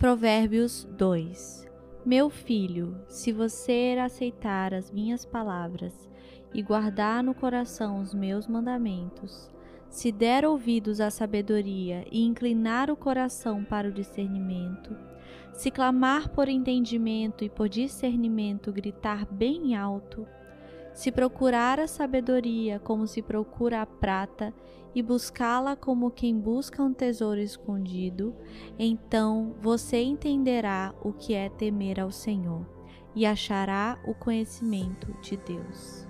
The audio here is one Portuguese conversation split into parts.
Provérbios 2 Meu filho, se você aceitar as minhas palavras e guardar no coração os meus mandamentos, se der ouvidos à sabedoria e inclinar o coração para o discernimento, se clamar por entendimento e por discernimento gritar bem alto, se procurar a sabedoria como se procura a prata e buscá-la como quem busca um tesouro escondido, então você entenderá o que é temer ao Senhor e achará o conhecimento de Deus.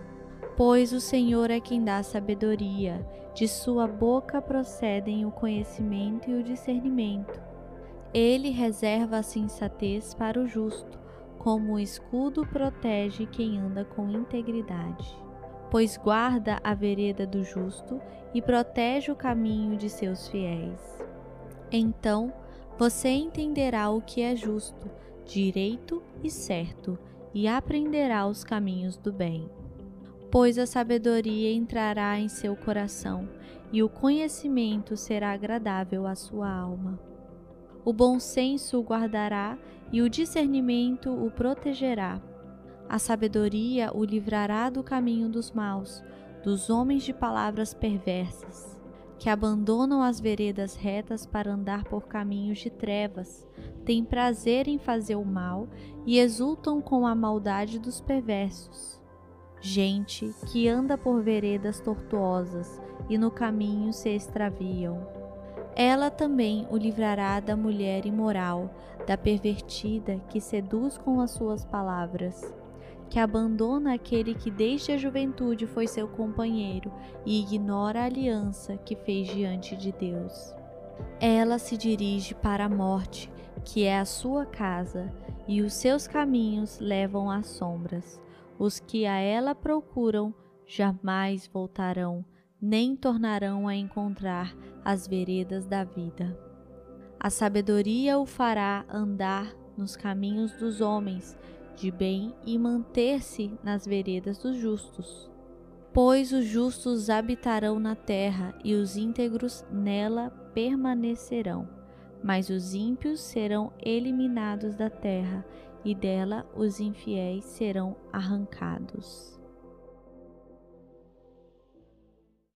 Pois o Senhor é quem dá sabedoria, de sua boca procedem o conhecimento e o discernimento. Ele reserva a sensatez para o justo, como o escudo protege quem anda com integridade. Pois guarda a vereda do justo e protege o caminho de seus fiéis. Então você entenderá o que é justo, direito e certo, e aprenderá os caminhos do bem. Pois a sabedoria entrará em seu coração, e o conhecimento será agradável à sua alma o bom senso o guardará e o discernimento o protegerá. A sabedoria o livrará do caminho dos maus, dos homens de palavras perversas, que abandonam as veredas retas para andar por caminhos de trevas, têm prazer em fazer o mal e exultam com a maldade dos perversos. Gente que anda por veredas tortuosas e no caminho se extraviam ela também o livrará da mulher imoral, da pervertida que seduz com as suas palavras, que abandona aquele que desde a juventude foi seu companheiro e ignora a aliança que fez diante de Deus. Ela se dirige para a morte, que é a sua casa, e os seus caminhos levam às sombras. Os que a ela procuram jamais voltarão nem tornarão a encontrar as veredas da vida. A sabedoria o fará andar nos caminhos dos homens de bem e manter-se nas veredas dos justos. Pois os justos habitarão na terra e os íntegros nela permanecerão, mas os ímpios serão eliminados da terra e dela os infiéis serão arrancados.